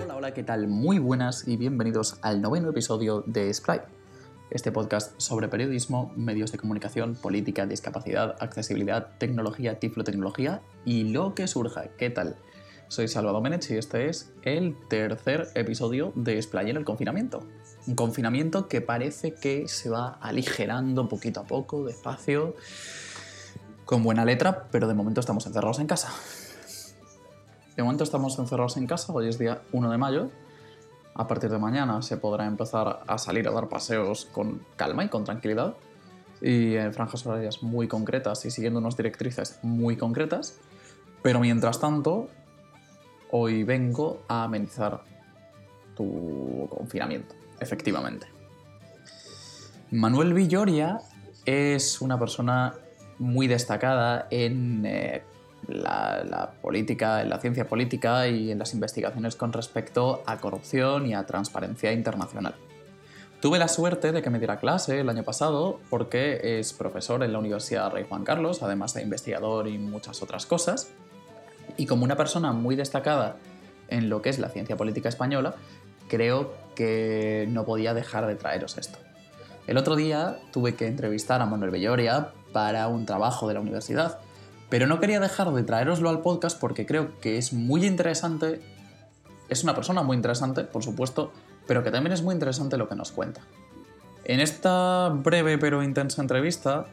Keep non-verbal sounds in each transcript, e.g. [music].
Hola, hola, ¿qué tal? Muy buenas y bienvenidos al noveno episodio de Sprite, este podcast sobre periodismo, medios de comunicación, política, discapacidad, accesibilidad, tecnología, tiflotecnología y lo que surja. ¿Qué tal? Soy Salvador Menech y este es el tercer episodio de Splay en el confinamiento. Un confinamiento que parece que se va aligerando poquito a poco, despacio, con buena letra, pero de momento estamos encerrados en casa. De momento estamos encerrados en casa, hoy es día 1 de mayo. A partir de mañana se podrá empezar a salir a dar paseos con calma y con tranquilidad y en franjas horarias muy concretas y siguiendo unas directrices muy concretas. Pero mientras tanto, hoy vengo a amenizar tu confinamiento, efectivamente. Manuel Villoria es una persona muy destacada en eh, la, política, en la ciencia política y en las investigaciones con respecto a corrupción y a transparencia internacional. Tuve la suerte de que me diera clase el año pasado porque es profesor en la Universidad Rey Juan Carlos, además de investigador y muchas otras cosas. Y como una persona muy destacada en lo que es la ciencia política española, creo que no podía dejar de traeros esto. El otro día tuve que entrevistar a Manuel Belloria para un trabajo de la universidad, pero no quería dejar de traeroslo al podcast porque creo que es muy interesante, es una persona muy interesante, por supuesto, pero que también es muy interesante lo que nos cuenta. En esta breve pero intensa entrevista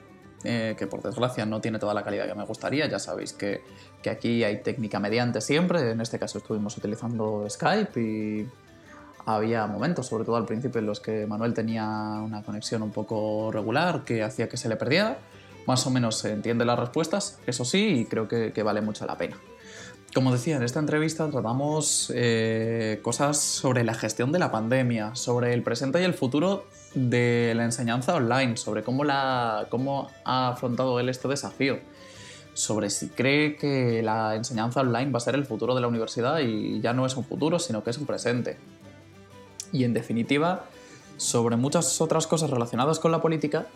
eh, que por desgracia no tiene toda la calidad que me gustaría. Ya sabéis que, que, aquí hay técnica mediante siempre. En este caso estuvimos utilizando Skype y había momentos, sobre todo al principio, en los que Manuel tenía una conexión un poco regular que hacía que se le perdiera. Más o menos se entiende las respuestas, eso sí, y creo que, vale mucho la pena. Como decía, en esta entrevista tratamos eh, cosas sobre la gestión de la pandemia, sobre el presente y el futuro de la enseñanza online, sobre cómo, la, cómo ha afrontado él este desafío, sobre si cree que la enseñanza online va a ser el futuro de la universidad y ya no es un futuro, sino que es un presente. Y en definitiva, sobre muchas otras cosas relacionadas con la política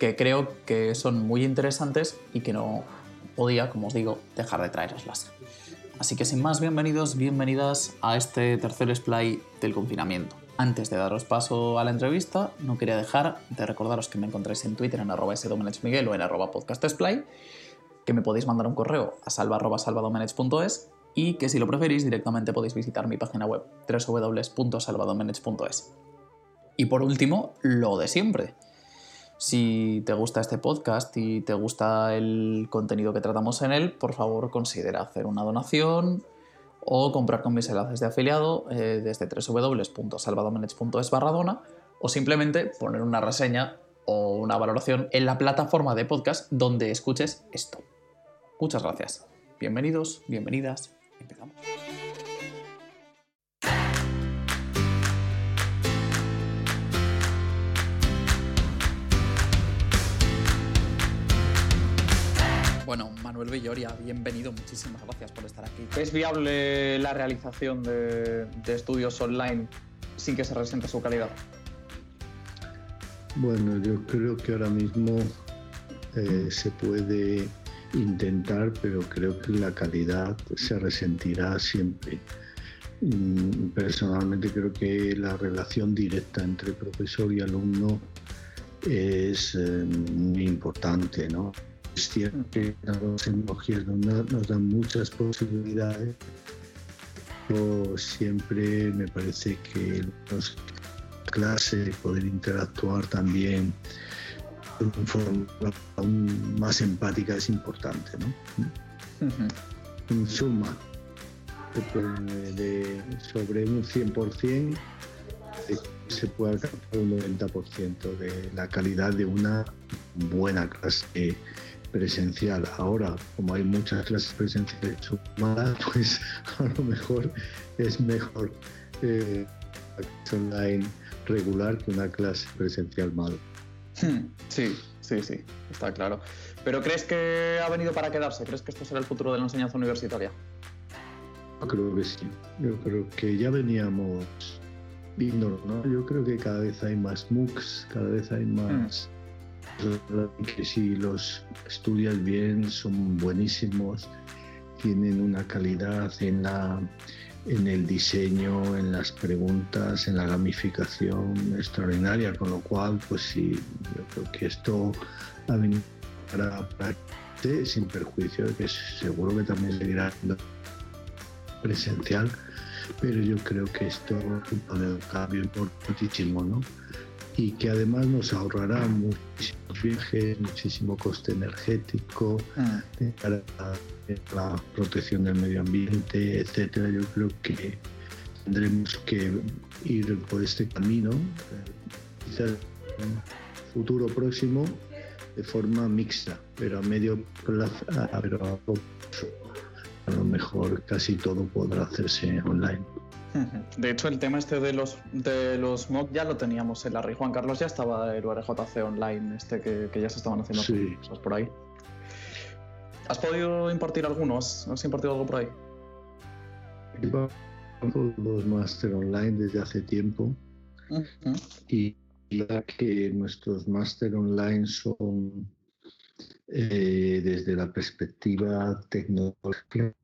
que creo que son muy interesantes y que no podía, como os digo, dejar de traeroslas. Así que sin más, bienvenidos, bienvenidas a este tercer splay del confinamiento. Antes de daros paso a la entrevista, no quería dejar de recordaros que me encontráis en Twitter en arroba sdomenechmiguel o en arroba podcastsplay, que me podéis mandar un correo a salva y que si lo preferís directamente podéis visitar mi página web www.salvadomenech.es. Y por último, lo de siempre. Si te gusta este podcast y te gusta el contenido que tratamos en él, por favor considera hacer una donación o comprar con mis enlaces de afiliado eh, desde www.salvadomenech.es barra dona o simplemente poner una reseña o una valoración en la plataforma de podcast donde escuches esto. Muchas gracias. Bienvenidos, bienvenidas. Empezamos. Bueno, Manuel Villoria, bienvenido, muchísimas gracias por estar aquí. ¿Es viable la realización de, de estudios online sin que se resienta su calidad? Bueno, yo creo que ahora mismo eh, se puede intentar, pero creo que la calidad se resentirá siempre. Mm, personalmente creo que la relación directa entre profesor y alumno es eh, muy importante, ¿no? Es cierto que las tecnologías nos dan muchas posibilidades, pero siempre me parece que las clases, poder interactuar también de una forma aún más empática es importante. ¿no? En suma, de, sobre un 100% se puede alcanzar un 90% de la calidad de una buena clase presencial. Ahora, como hay muchas clases presenciales sumadas, [laughs] pues a lo mejor es mejor eh, online regular que una clase presencial mal. Sí, sí, sí, está claro. ¿Pero crees que ha venido para quedarse? ¿Crees que esto será el futuro de la enseñanza universitaria? Yo creo que sí. Yo creo que ya veníamos viendo, ¿no? Yo creo que cada vez hay más MOOCs, cada vez hay más... Mm que si los estudias bien son buenísimos, tienen una calidad en la, en el diseño, en las preguntas, en la gamificación extraordinaria, con lo cual, pues sí, yo creo que esto ha venido para, para sin perjuicio de que seguro que también seguirá presencial, pero yo creo que esto es un cambio importantísimo, ¿no? Y que además nos ahorrará muchísimos viajes, muchísimo coste energético, ah. para la protección del medio ambiente, etcétera. Yo creo que tendremos que ir por este camino, quizás en un futuro próximo, de forma mixta, pero a medio plazo, pero a lo mejor casi todo podrá hacerse online. De hecho, el tema este de los de los MOOC ya lo teníamos en la RI. Juan Carlos ya estaba el URJC online, este que, ya se estaban haciendo cosas por ahí. ¿Has podido impartir algunos? ¿Has impartido algo por ahí? Los máster online desde hace tiempo y ya que nuestros máster online son eh, desde la perspectiva tecnológica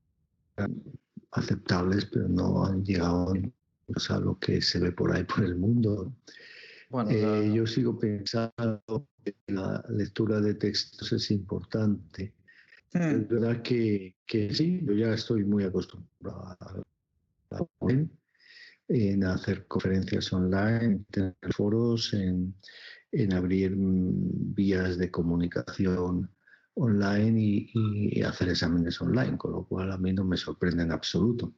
aceptables, pero no han llegado a lo que se ve por ahí por el mundo. Eh, yo sigo pensando que la lectura de textos es importante. Hmm. Es verdad que, que, sí, yo ya estoy muy acostumbrado a, en hacer conferencias online, en tener foros, en, en abrir vías de comunicación online y, hacer exámenes online, con lo cual a mí no me sorprende en absoluto.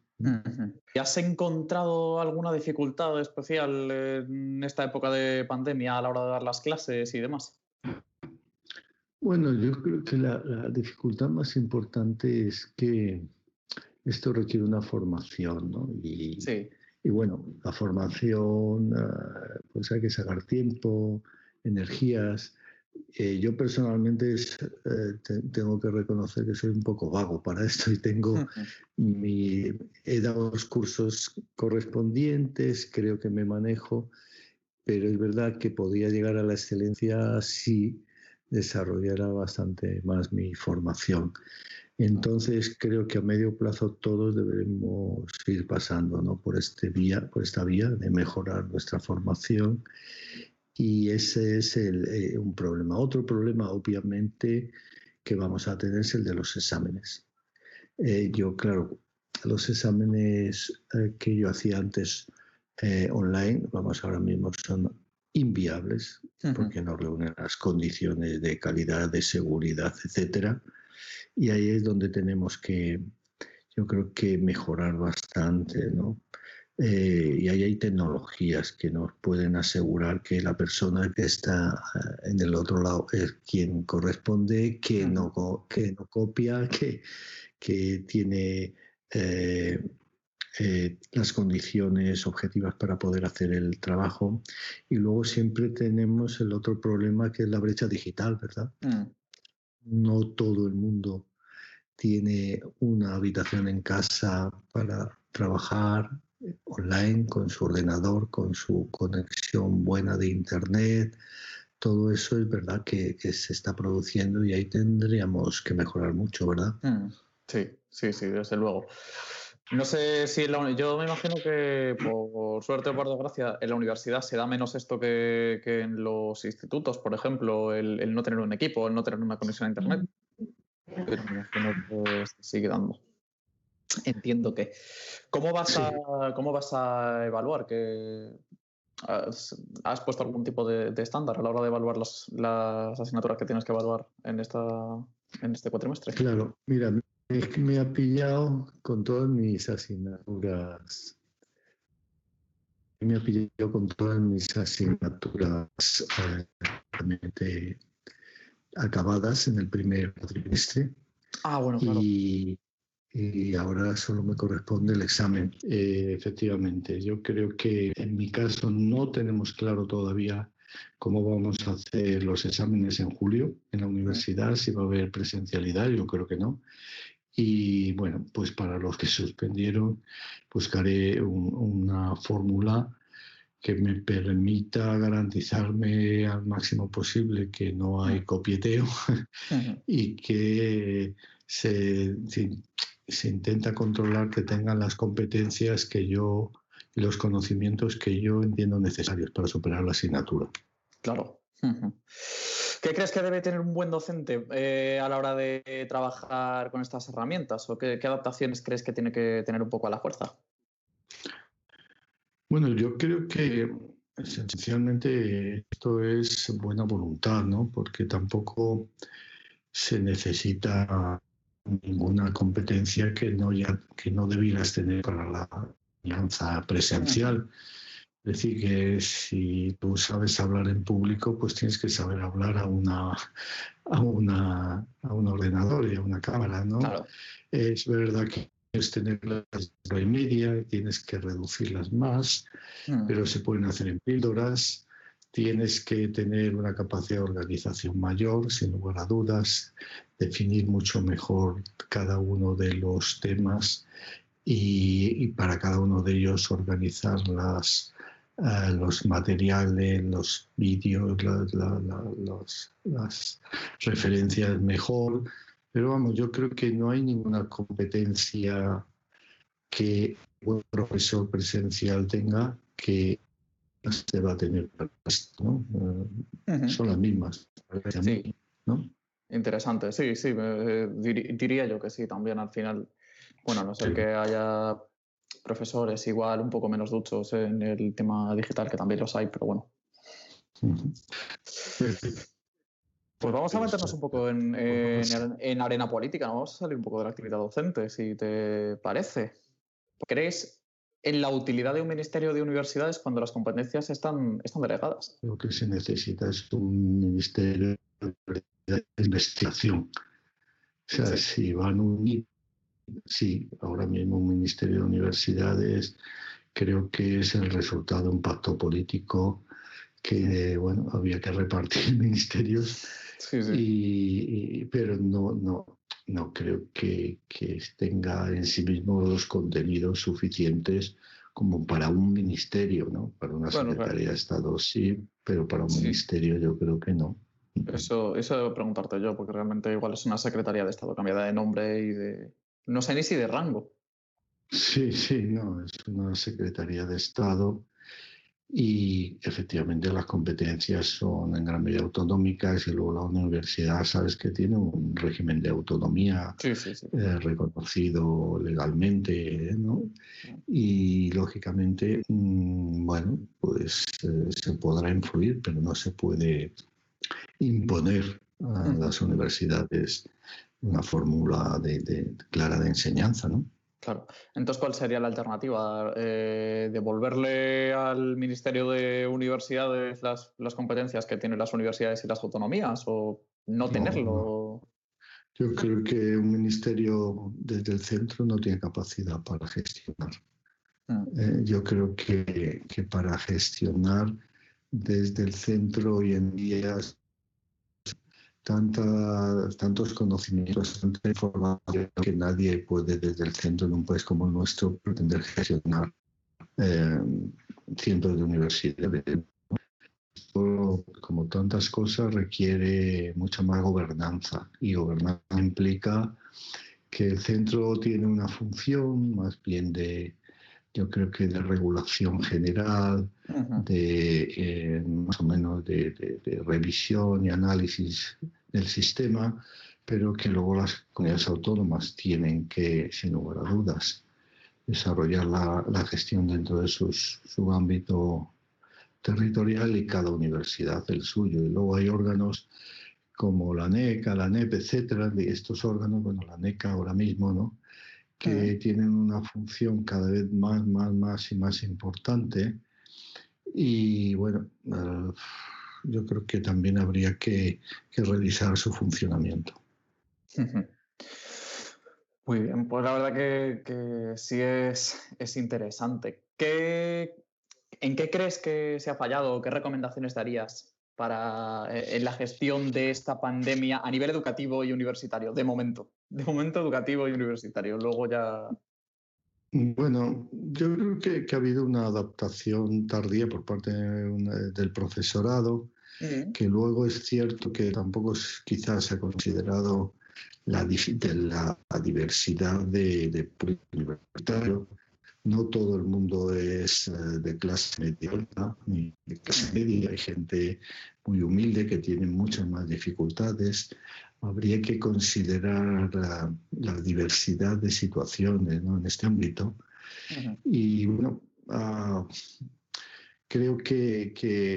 ¿Y has encontrado alguna dificultad especial en esta época de pandemia a la hora de dar las clases y demás? Bueno, yo creo que la, dificultad más importante es que esto requiere una formación, ¿no? Y, sí. y bueno, la formación, ah, pues hay que sacar tiempo, energías. Eh, yo personalmente eh, tengo que reconocer que soy un poco vago para esto y tengo [laughs] mi, he dado los cursos correspondientes, creo que me manejo, pero es verdad que podría llegar a la excelencia si desarrollara bastante más mi formación. Entonces creo que a medio plazo todos debemos ir pasando ¿no? por, este vía, por esta vía de mejorar nuestra formación y ese es eh, un problema. Otro problema, obviamente, que vamos a tener es el de los exámenes. Eh, yo, claro, los exámenes eh, que yo hacía antes online, vamos, ahora mismo son inviables porque no reúnen las condiciones de calidad, de seguridad, etcétera. Y ahí es donde tenemos que, yo creo que mejorar bastante, ¿no? Eh, y ahí hay tecnologías que nos pueden asegurar que la persona que está eh, en el otro lado es quien corresponde, que, no, que no copia, que, que tiene eh, las condiciones objetivas para poder hacer el trabajo. Y luego siempre tenemos el otro problema que es la brecha digital, ¿verdad? Mm. No todo el mundo tiene una habitación en casa para trabajar, online, con su ordenador, con su conexión buena de Internet. Todo eso es verdad que, se está produciendo y ahí tendríamos que mejorar mucho, ¿verdad? Mm, sí, sí, sí, desde luego. No sé si yo me imagino que por suerte o por desgracia en la universidad se da menos esto que, en los institutos, por ejemplo, el, no tener un equipo, el no tener una conexión a internet. Pero me imagino que se sigue dando. Entiendo que. ¿Cómo vas, a, ¿cómo vas a evaluar? que has, puesto algún tipo de, estándar a la hora de evaluar las, asignaturas que tienes que evaluar en, esta, en este cuatrimestre? Claro, mira, me, ha pillado con todas mis asignaturas. Me ha pillado con todas mis asignaturas acabadas en el primer cuatrimestre. Ah, bueno, claro. Y, y ahora solo me corresponde el examen. Eh, efectivamente, yo creo que en mi caso no tenemos claro todavía cómo vamos a hacer los exámenes en julio en la universidad, si va a haber presencialidad, yo creo que no. Y bueno, pues para los que suspendieron, buscaré una fórmula que me permita garantizarme al máximo posible que no hay copieteo [laughs] y que se, se intenta controlar que tengan las competencias que yo y los conocimientos que yo entiendo necesarios para superar la asignatura. Claro. [laughs] ¿Qué crees que debe tener un buen docente eh, a la hora de trabajar con estas herramientas? ¿O qué, adaptaciones crees que tiene que tener un poco a la fuerza? Bueno, yo creo que esencialmente esto es buena voluntad, ¿no? Porque tampoco se necesita ninguna competencia que no, ya, que no debieras tener para la enseñanza presencial. Es decir, que si tú sabes hablar en público, pues tienes que saber hablar a una a una a un ordenador y a una cámara, ¿no? Es verdad que tienes que tener las media, tienes que reducirlas más, mm. pero se pueden hacer en píldoras. Tienes que tener una capacidad de organización mayor, sin lugar a dudas, definir mucho mejor cada uno de los temas y, para cada uno de ellos organizar las, eh, los materiales, los vídeos, las referencias mejor. Pero vamos, yo creo que no hay ninguna competencia que un profesor presencial tenga que se va a tener ¿no? Eh, son las mismas. ¿no? Interesante, sí, sí, eh, diría yo que sí, también al final bueno, no sé que haya profesores igual un poco menos duchos en el tema digital, que también los hay, pero bueno. Pues vamos a meternos un poco en, en, arena política, vamos a salir un poco de la actividad docente, si te parece. ¿Crees en la utilidad de un ministerio de universidades cuando las competencias están, están delegadas? Lo que se necesita es un ministerio de investigación. O sea, si van unir sí, ahora mismo un Ministerio de Universidades creo que es el resultado de un pacto político que, bueno, había que repartir [laughs] ministerios, Y, pero no, no, no creo que, que, tenga en sí mismo los contenidos suficientes como para un ministerio, ¿no? Para una Secretaría de Estado sí, pero para un ministerio yo creo que no. Eso, eso debo preguntarte yo, porque realmente igual es una Secretaría de Estado cambiada de nombre y de, no sé ni si de rango. Sí, sí, no, es una Secretaría de Estado y efectivamente las competencias son en gran medida autonómicas y luego la universidad, sabes que tiene un régimen de autonomía eh, reconocido legalmente, ¿no? Y lógicamente, mm, bueno, pues eh, se podrá influir, pero no se puede imponer a las universidades una fórmula de, clara de enseñanza, ¿no? Claro. Entonces, ¿cuál sería la alternativa? Eh, ¿Devolverle al Ministerio de Universidades las, competencias que tienen las universidades y las autonomías o no tenerlo? Yo creo que un ministerio desde el centro no tiene capacidad para gestionar. Mm. Eh, yo creo que, que, para gestionar desde el centro hoy en día tantos conocimientos, tanta información que nadie puede desde el centro de un país como el nuestro pretender gestionar eh, cientos de universidades. como tantas cosas, requiere mucha más gobernanza y gobernanza implica que el centro tiene una función más bien de, yo creo que de regulación general, de eh, más o menos de, de, revisión y análisis del sistema, pero que luego las comunidades autónomas tienen que, sin lugar a dudas, desarrollar la, gestión dentro de sus, su ámbito territorial y cada universidad el suyo. Y luego hay órganos como la NECA, la NEP, etcétera, de estos órganos, bueno, la NECA ahora mismo, ¿no? Que tienen una función cada vez más, más, más y más importante. Y bueno, uh, yo creo que también habría que, revisar su funcionamiento. Muy bien, pues la verdad que, sí es, es interesante. ¿Qué, ¿En qué crees que se ha fallado o qué recomendaciones darías para eh, en la gestión de esta pandemia a nivel educativo y universitario, de momento? De momento educativo y universitario, luego ya bueno, yo creo que, ha habido una adaptación tardía por parte del profesorado, que luego es cierto que tampoco quizás se ha considerado la, la diversidad de, de universitario. No todo el mundo es eh, de clase media alta ni de clase media. Hay gente muy humilde que tiene muchas más dificultades. Habría que considerar la, diversidad de situaciones en este ámbito. Y bueno, ah, creo que,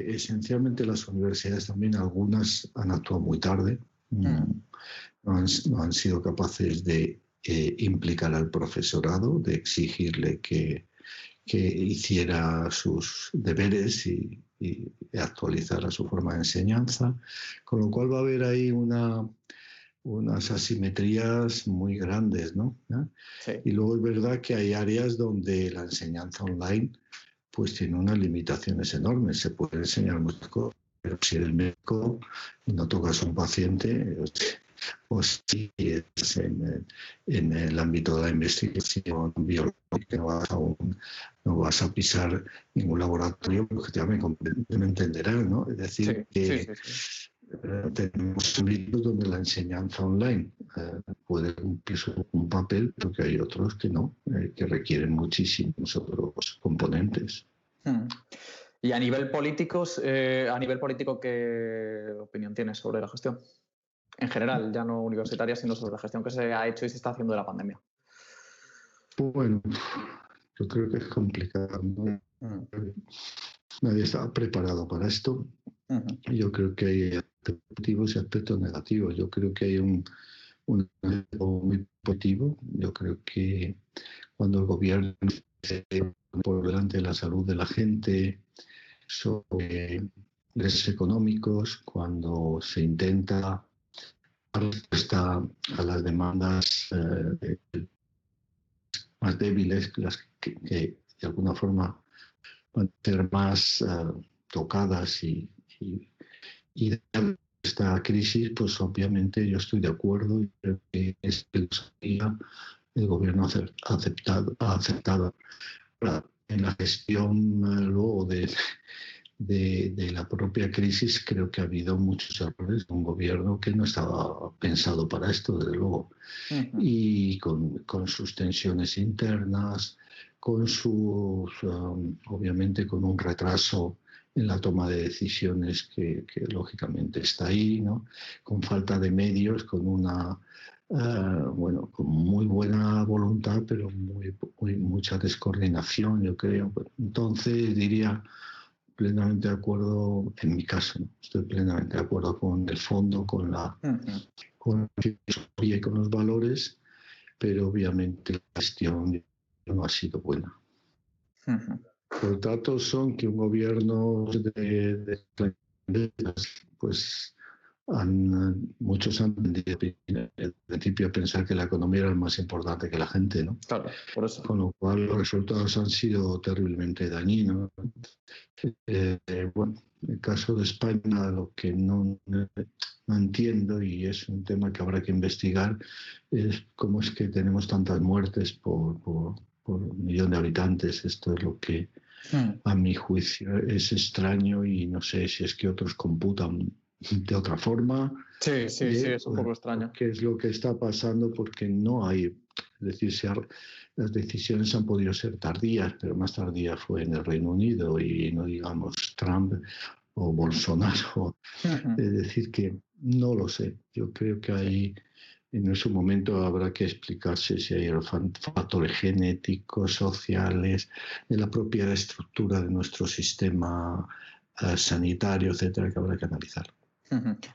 esencialmente las universidades también, algunas han actuado muy tarde, mm. no, han, sido capaces de eh, implicar al profesorado, de exigirle que, hiciera sus deberes y, actualizara su forma de enseñanza, con lo cual va a haber ahí una, unas asimetrías muy grandes, ¿no? Y luego es verdad que hay áreas donde la enseñanza online pues tiene unas limitaciones enormes. Se puede enseñar muchas cosas, pero si eres médico y no tocas a un paciente, o si es en, el ámbito de la investigación biológica, no vas a, no vas a pisar ningún laboratorio, porque ya me, entenderán, ¿no? Es decir, que eh, tenemos ámbitos donde la enseñanza online eh, puede cumplir un papel, pero que hay otros que no, eh, que requieren muchísimos otros componentes. Hmm. Y a nivel político, a nivel político, ¿qué opinión tienes sobre la gestión? En general, ya no universitaria, sino sobre la gestión que se ha hecho y se está haciendo de la pandemia. Bueno, yo creo que es complicado. Hmm. Nadie estaba preparado para esto. Yo creo que hay aspectos positivos y aspectos negativos. Yo creo que hay un, un muy positivo. Yo creo que cuando el gobierno se por delante de la salud de la gente, sobre intereses económicos, cuando se intenta respuesta a las demandas eh, más débiles, las que, de alguna forma van a ser más eh, tocadas y, de esta crisis, pues obviamente yo estoy de acuerdo y creo que es el gobierno ha aceptado, ha aceptado. En la gestión eh, luego de, de, la propia crisis creo que ha habido muchos errores de un gobierno que no estaba pensado para esto, desde luego, y con, con, sus tensiones internas, con sus, um, obviamente, con un retraso en la toma de decisiones que, lógicamente está ahí, ¿no? con falta de medios, con una eh, bueno, con muy buena voluntad, pero muy, mucha descoordinación, yo creo. Entonces diría plenamente de acuerdo, en mi caso, estoy plenamente de acuerdo con el fondo, con la, con la filosofía y con los valores, pero obviamente la gestión no ha sido buena. Los datos son que un gobierno de, pues han, muchos han tendido al principio a pensar que la economía era más importante que la gente, ¿no? Claro, por eso. Con lo cual los resultados han sido terriblemente dañinos. Eh, bueno, en el caso de España, lo que no, no, entiendo y es un tema que habrá que investigar es cómo es que tenemos tantas muertes por, por, por un millón de habitantes. Esto es lo que hmm. a mi juicio es extraño y no sé si es que otros computan de otra forma. Sí, sí, sí, es un poco extraño. ¿Qué es lo que está pasando? Porque no hay, es decir, las decisiones han podido ser tardías, pero más tardía fue en el Reino Unido y no digamos Trump o Bolsonaro. Es decir, que no lo sé. Yo creo que hay, en ese momento habrá que explicarse si hay factores genéticos, sociales, de la propia estructura de nuestro sistema eh, sanitario, etcétera, que habrá que analizar.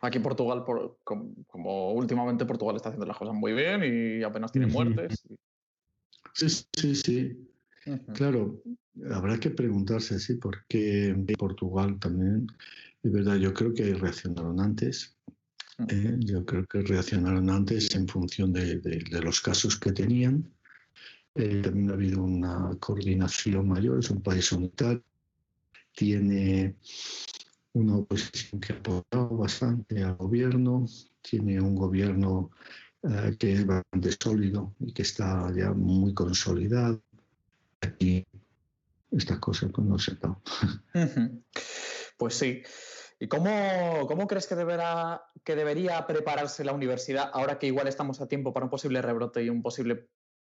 Aquí Portugal, como, últimamente Portugal está haciendo las cosas muy bien y apenas tiene muertes. Sí, sí, sí. Claro, habrá que preguntarse, sí, por qué Portugal también, es verdad, yo creo que reaccionaron antes. ¿eh? yo creo que reaccionaron antes en función de, los casos que tenían. Eh, también ha habido una coordinación mayor, es un país unitario, tiene una oposición que ha apoyado bastante al gobierno, tiene un gobierno eh, que es bastante sólido y que está ya muy consolidado. Aquí estas cosas pues no se dan. Pues sí. ¿Y cómo, cómo crees que, deberá, que debería prepararse la universidad ahora que igual estamos a tiempo para un posible rebrote y un posible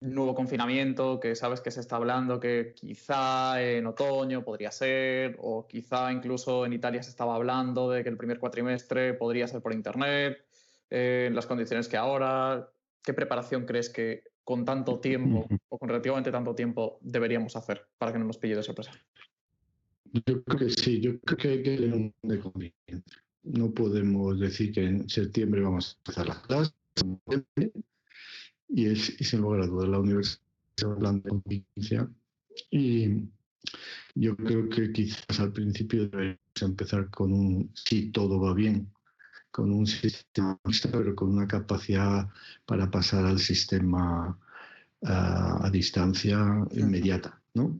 nuevo confinamiento, que sabes que se está hablando que quizá en otoño podría ser, o quizá incluso en Italia se estaba hablando de que el primer cuatrimestre podría ser por Internet, eh, en las condiciones que ahora. ¿Qué preparación crees que con tanto tiempo o con relativamente tanto tiempo deberíamos hacer para que no nos pille de sorpresa? Yo creo que sí, yo creo que hay que tener un. No podemos decir que en septiembre vamos a empezar las clases y, es, y sin lugar a dudas la universidad hablando de convivencia y yo creo que quizás al principio debemos empezar con un si todo va bien, con un sistema pero con una capacidad para pasar al sistema ah, a distancia inmediata, ¿no?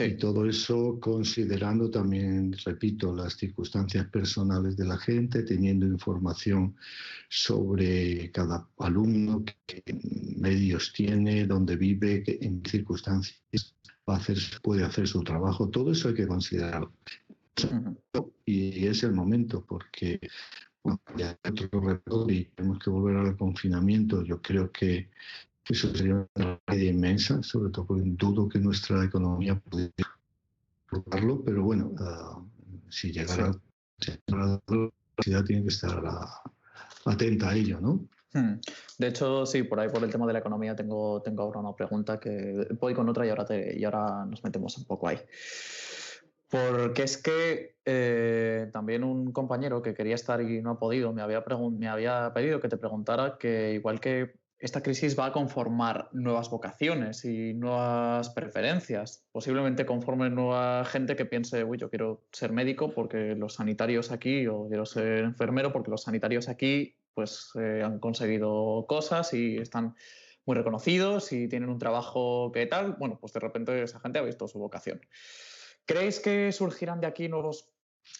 Y todo eso considerando también, repito, las circunstancias personales de la gente, teniendo información sobre cada alumno, qué medios tiene, dónde vive, en qué circunstancias va a hacer, puede hacer su trabajo. Todo eso hay que considerarlo. Y es el momento, porque bueno, ya hay otro reto y tenemos que volver al confinamiento. Yo creo que eso sería una tragedia inmensa, sobre todo porque dudo que nuestra economía pudiera lograrlo, pero bueno, uh, si llegara a la universidad tiene que estar atenta a ello, ¿no? Hmm. De hecho, sí, por ahí por el tema de la economía tengo, tengo ahora una pregunta que voy con otra y ahora, te, y ahora nos metemos un poco ahí. Porque es que eh, también un compañero que quería estar y no ha podido me había, me había pedido que te preguntara que igual que esta crisis va a conformar nuevas vocaciones y nuevas preferencias. Posiblemente conforme nueva gente que piense, uy, yo quiero ser médico porque los sanitarios aquí, o quiero ser enfermero porque los sanitarios aquí pues eh, han conseguido cosas y están muy reconocidos y tienen un trabajo que tal. Bueno, pues de repente esa gente ha visto su vocación. ¿Creéis que surgirán de aquí nuevos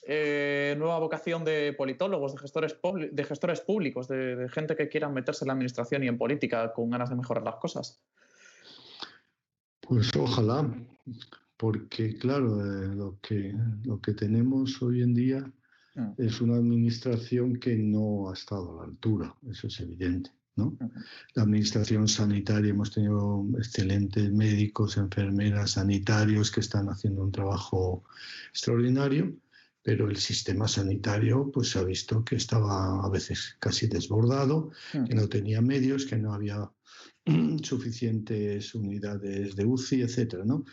eh, nueva vocación de politólogos, de gestores, de gestores públicos, de, gente que quiera meterse en la administración y en política con ganas de mejorar las cosas? Pues ojalá, porque claro, eh, lo, que, lo que tenemos hoy en día mm. es una administración que no ha estado a la altura, eso es evidente. ¿no? La administración sanitaria, hemos tenido excelentes médicos, enfermeras, sanitarios que están haciendo un trabajo extraordinario, pero el sistema sanitario pues se ha visto que estaba a veces casi desbordado, que no tenía medios, que no había [clears throat] suficientes unidades de UCI, etcétera, ¿no?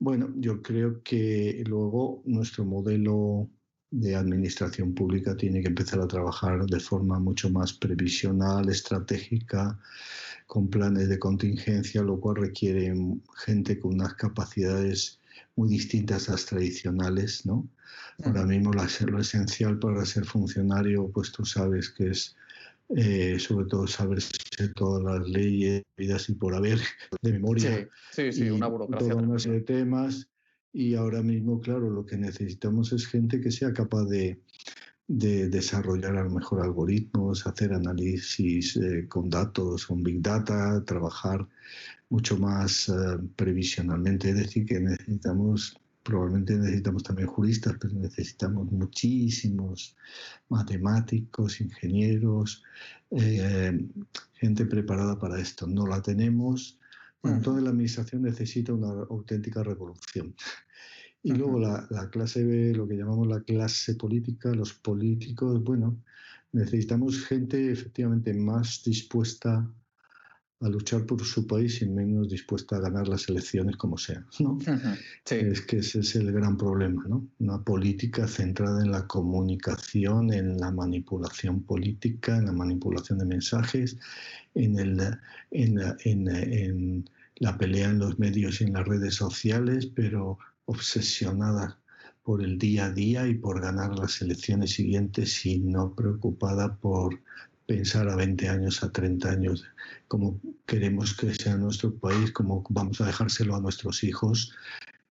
Bueno, yo creo que luego nuestro modelo de administración pública tiene que empezar a trabajar de forma mucho más previsional, estratégica, con planes de contingencia, lo cual requiere gente con unas capacidades muy distintas a las tradicionales, ¿no? Ahora mismo lo esencial para ser funcionario, pues tú sabes que es eh, sobre todo saber todas las leyes, vidas y por haber [laughs] de memoria. Sí, sí, una burocracia. Toda una serie de temas. Y ahora mismo, claro, lo que necesitamos es gente que sea capaz de, de desarrollar a lo mejor algoritmos, hacer análisis eh, con datos, con big data, trabajar mucho más eh, previsionalmente. Es decir, que necesitamos, probablemente necesitamos también juristas, pero necesitamos muchísimos matemáticos, ingenieros, eh, gente preparada para esto. No la tenemos. Bueno, toda la administración necesita una auténtica revolución. Y luego la, la, clase B, lo que llamamos la clase política, los políticos, bueno, necesitamos gente efectivamente más dispuesta a luchar por su país y menos dispuesta a ganar las elecciones como sea. ¿no? Es que ese es el gran problema, ¿no? Una política centrada en la comunicación, en la manipulación política, en la manipulación de mensajes, en, el, en, en, en la pelea en los medios y en las redes sociales, pero obsesionada por el día a día y por ganar las elecciones siguientes y no preocupada por pensar a 20 años, a 30 años, cómo queremos que sea nuestro país, cómo vamos a dejárselo a nuestros hijos,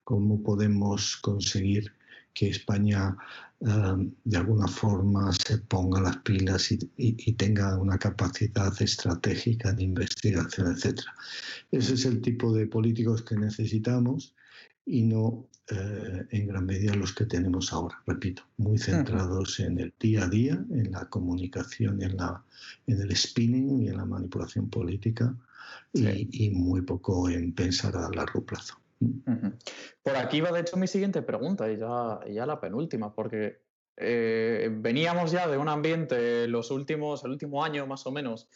cómo podemos conseguir que España um, de alguna forma se ponga las pilas y, y, tenga una capacidad estratégica de investigación, etc. Ese es el tipo de políticos que necesitamos y no eh, en gran medida los que tenemos ahora, repito, muy centrados en el día a día, en la comunicación, en, la, en el spinning y en la manipulación política y, muy poco en pensar a largo plazo. Por aquí va de hecho mi siguiente pregunta y ya, ya la penúltima, porque eh, veníamos ya de un ambiente los últimos, el último año más o menos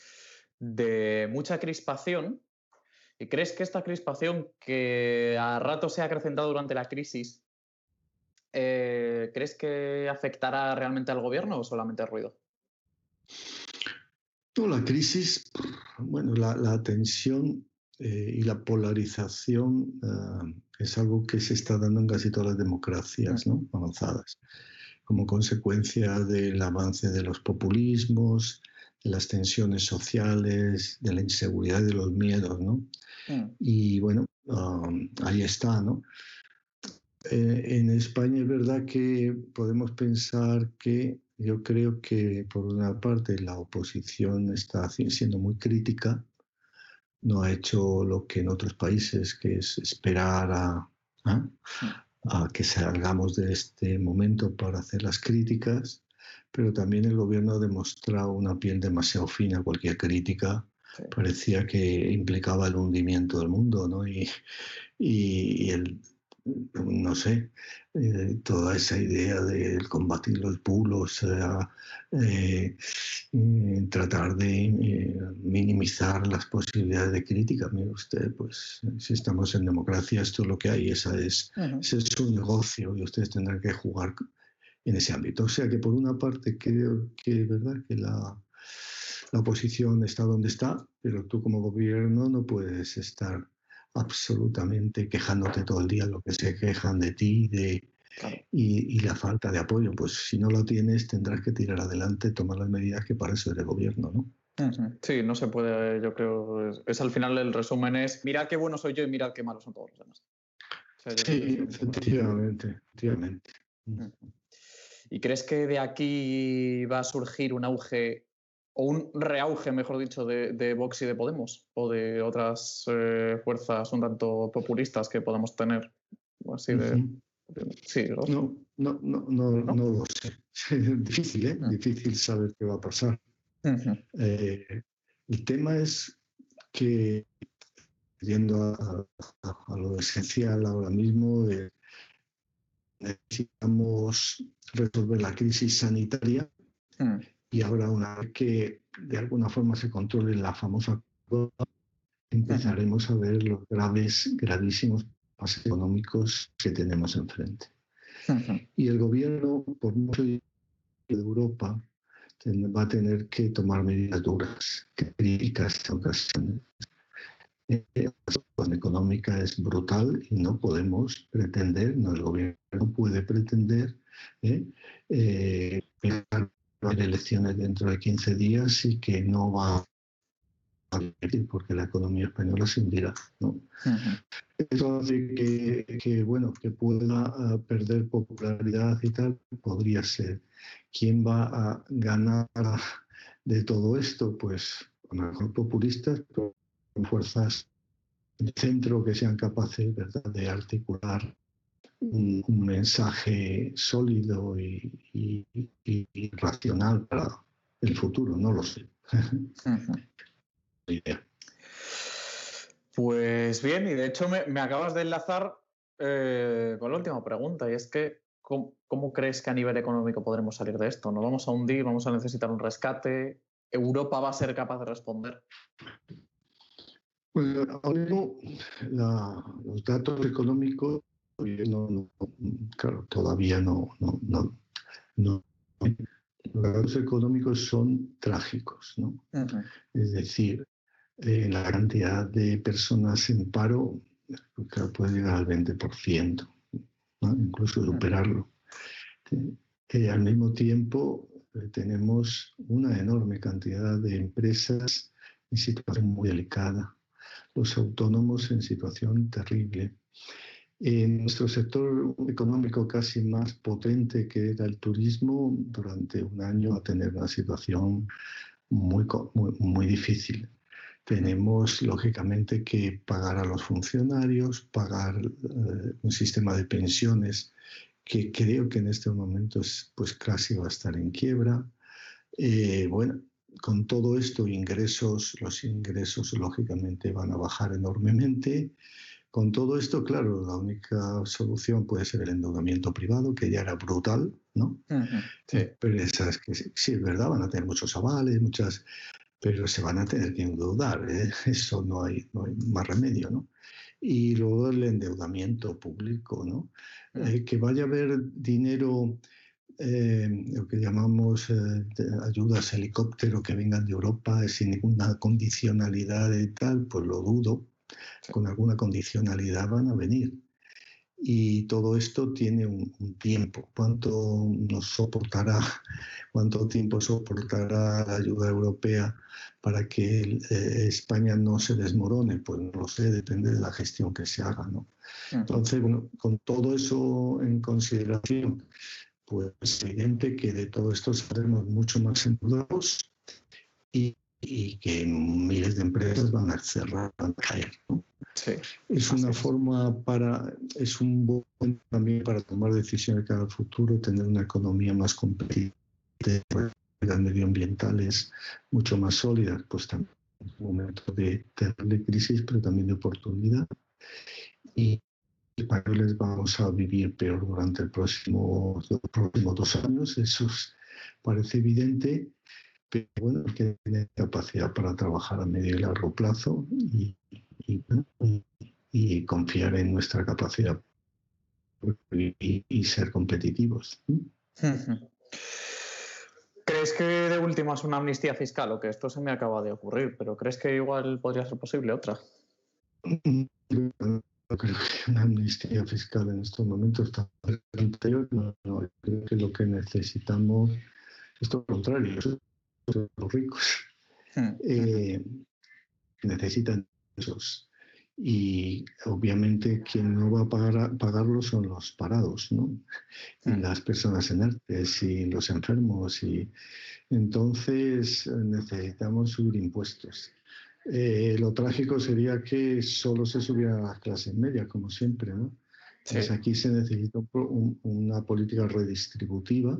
de mucha crispación ¿Y crees que esta crispación que a rato se ha acrecentado durante la crisis, eh, ¿crees que afectará realmente al gobierno o solamente al ruido? Toda la crisis, bueno, la, tensión eh, y la polarización eh, es algo que se está dando en casi todas las democracias ¿no? avanzadas, como consecuencia del avance de los populismos, las tensiones sociales, de la inseguridad y de los miedos, ¿no? Mm. Y bueno, um, ahí está, ¿no? Eh, en España es verdad que podemos pensar que yo creo que por una parte la oposición está siendo muy crítica, no ha hecho lo que en otros países, que es esperar a, mm. a que salgamos de este momento para hacer las críticas, pero también el gobierno ha demostrado una piel demasiado fina cualquier crítica Parecía que implicaba el hundimiento del mundo, ¿no? Y, y, el, no sé, eh, toda esa idea de combatir los bulos, eh, tratar de eh, minimizar las posibilidades de crítica. Mire usted, pues si estamos en democracia, esto es lo que hay, esa es, ese es su negocio y ustedes tendrán que jugar en ese ámbito. O sea que por una parte creo que es verdad que la, la oposición está donde está, pero tú como gobierno no puedes estar absolutamente quejándote todo el día lo que se quejan de ti de, y, la falta de apoyo. Pues si no lo tienes, tendrás que tirar adelante, tomar las medidas que para eso eres gobierno, ¿no? Sí, no se puede, yo creo, es, al final el resumen es, mirad qué bueno soy yo y mirad qué malos son todos los demás. sí, efectivamente, efectivamente. ¿Y crees que de aquí va a surgir un auge o un reauge, mejor dicho, de, Vox y de Podemos o de otras eh, fuerzas un tanto populistas que podamos tener. Así de, sí, ¿no? No, no, no, no, lo sé. [laughs] difícil, ¿eh? Mm. Difícil saber qué va a pasar. Eh, el tema es que, yendo a, lo esencial ahora mismo, necesitamos resolver la crisis sanitaria. Mm y ahora una vez que de alguna forma se controle la famosa empezaremos a ver los graves, gravísimos pasos económicos que tenemos enfrente. Y el gobierno, por mucho de Europa, va a tener que tomar medidas duras, críticas en ocasiones. Eh, la situación económica es brutal y no podemos pretender, no el gobierno puede pretender eh, eh, hay elecciones dentro de 15 días y que no va a porque la economía española se hundirá. ¿no? Eso hace que, bueno, que pueda ah, perder popularidad y tal, podría ser. ¿Quién va a ganar de todo esto? Pues a lo mejor populistas, pero con fuerzas de centro que sean capaces ¿verdad? de articular un, mensaje sólido y, racional para el futuro, no lo sé. Pues bien, y de hecho me, acabas de enlazar eh, con la última pregunta, y es que, ¿cómo, crees que a nivel económico podremos salir de esto? ¿Nos vamos a hundir? ¿Vamos a necesitar un rescate? ¿Europa va a ser capaz de responder? Pues ahora mismo los datos económicos no, claro, todavía no, no, no, Los datos económicos son trágicos, ¿no? Es decir, eh, la cantidad de personas en paro puede llegar al 20%, incluso superarlo. Eh, al mismo tiempo, eh, tenemos una enorme cantidad de empresas en situación muy delicada, los autónomos en situación terrible. En nuestro sector económico casi más potente que era el turismo, durante un año va a tener una situación muy, muy, difícil. tenemos lógicamente que pagar a los funcionarios, pagar eh, un sistema de pensiones que creo que en este momento es, pues casi va a estar en quiebra. Eh, bueno, con todo esto ingresos, los ingresos lógicamente van a bajar enormemente. Con todo esto, claro, la única solución puede ser el endeudamiento privado, que ya era brutal, ¿no? sí. Pero esas que sí, es verdad, van a tener muchos avales, muchas, pero se van a tener que endeudar, ¿eh? eso no hay, no hay más remedio, ¿no? Y luego el endeudamiento público, ¿no? Eh, que vaya a haber dinero, eh, lo que llamamos ayudas helicóptero que vengan de Europa sin ninguna condicionalidad y tal, pues lo dudo, con alguna condicionalidad van a venir. Y todo esto tiene un, tiempo. ¿Cuánto nos soportará, [laughs] cuánto tiempo soportará la ayuda europea para que eh, España no se desmorone? Pues no sé, depende de la gestión que se haga. ¿no? Entonces, bueno, con todo eso en consideración, pues es evidente que de todo esto saldremos mucho más endeudados y y que miles de empresas van a cerrar, van a caer. Es una forma para, es un buen también para tomar decisiones cada futuro, tener una economía más competitiva, medioambientales mucho más sólidas, pues también es un momento de terrible crisis, pero también de oportunidad. Y para les vamos a vivir peor durante el próximo, los próximos dos años, eso parece evidente pero bueno, que tiene capacidad para trabajar a medio y largo plazo y, y, confiar en nuestra capacidad y, ser competitivos. ¿Crees que de última es una amnistía fiscal o que esto se me acaba de ocurrir? Pero ¿crees que igual podría ser posible otra? creo que una amnistía fiscal en estos momentos está no, no, creo que lo que necesitamos es todo lo contrario los ricos hmm. eh, necesitan esos. Y obviamente quien no va a pagar, pagarlo son los parados, ¿no? Y hmm. las personas inertes y los enfermos. Y entonces necesitamos subir impuestos. Eh, lo trágico sería que solo se subieran las clases medias, como siempre, ¿no? Pues aquí se necesita una política redistributiva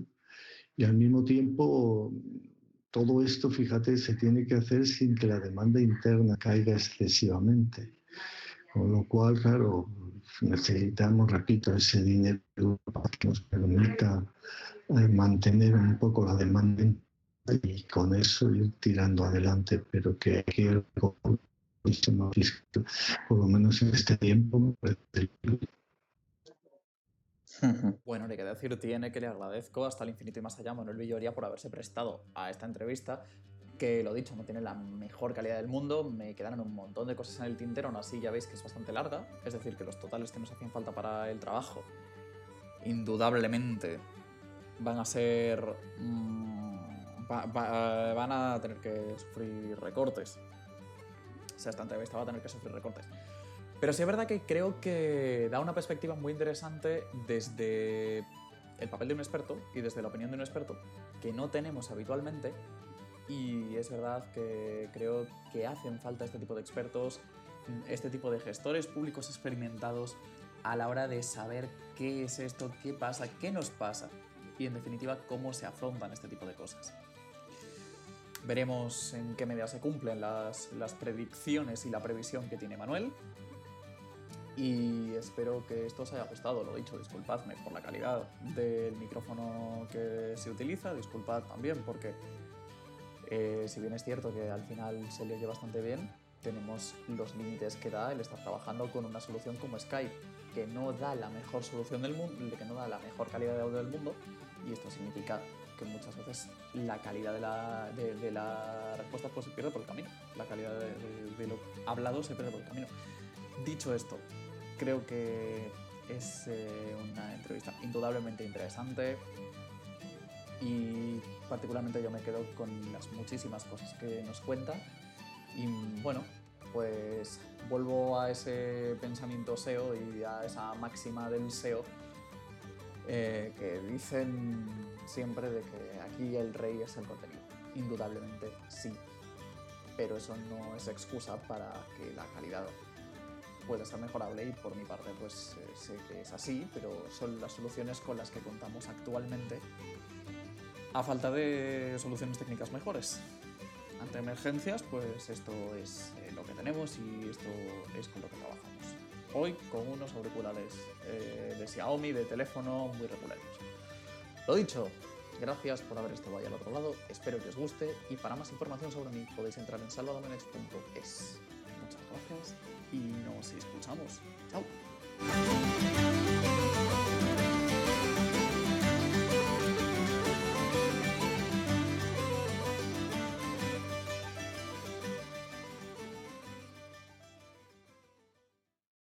y al mismo tiempo todo esto, fíjate, se tiene que hacer sin que la demanda interna caiga excesivamente. Con lo cual, claro, necesitamos, repito, ese dinero que nos permita eh, mantener un poco la demanda y con eso ir tirando adelante, pero que hay que por lo menos en este tiempo, Bueno, le queda decir, tiene que le agradezco hasta el infinito y más allá Manuel Villoria por haberse prestado a esta entrevista, que lo dicho, no tiene la mejor calidad del mundo, me quedaron un montón de cosas en el tintero, aún así ya veis que es bastante larga, es decir, que los totales que nos hacían falta para el trabajo, indudablemente, van a ser... Mm, van a tener que sufrir recortes. O sea, esta entrevista va a tener que sufrir recortes. Pero sí es verdad que creo que da una perspectiva muy interesante desde el papel de un experto y desde la opinión de un experto que no tenemos habitualmente. Y es verdad que creo que hacen falta este tipo de expertos, este tipo de gestores públicos experimentados a la hora de saber qué es esto, qué pasa, qué nos pasa y en definitiva cómo se afrontan este tipo de cosas. Veremos en qué medida se cumplen las, las predicciones y la previsión que tiene Manuel y espero que esto os haya gustado. Lo dicho, disculpadme por la calidad del micrófono que se utiliza, disculpad también porque eh, si bien es cierto que al final se le oye bastante bien, tenemos los límites que da el estar trabajando con una solución como Skype, que no da la mejor solución del mundo, que no da la mejor calidad de audio del mundo, y esto significa que muchas veces la calidad de la, de, la respuesta pues, se pierde por el camino, la calidad de, de lo hablado se pierde por el camino. Dicho esto, creo que es eh, una entrevista indudablemente interesante y particularmente yo me quedo con las muchísimas cosas que nos cuenta y bueno, pues vuelvo a ese pensamiento SEO y a esa máxima del SEO eh, que dicen siempre de que aquí el rey es el contenido. Indudablemente sí. pero eso no es excusa para que la calidad pueda ser mejorable y por mi parte pues eh, sé que es así, pero son las soluciones con las que contamos actualmente a falta de soluciones técnicas mejores. Ante emergencias, pues esto es eh, lo que tenemos y esto es con lo que trabajamos. Hoy con unos auriculares eh, de Xiaomi, de teléfono, muy regulares. Lo dicho, gracias por haber estado ahí al otro lado, espero que os guste y para más información sobre mí podéis entrar en salvadomenex.es podcast y nos expulsamos. ¡Chao!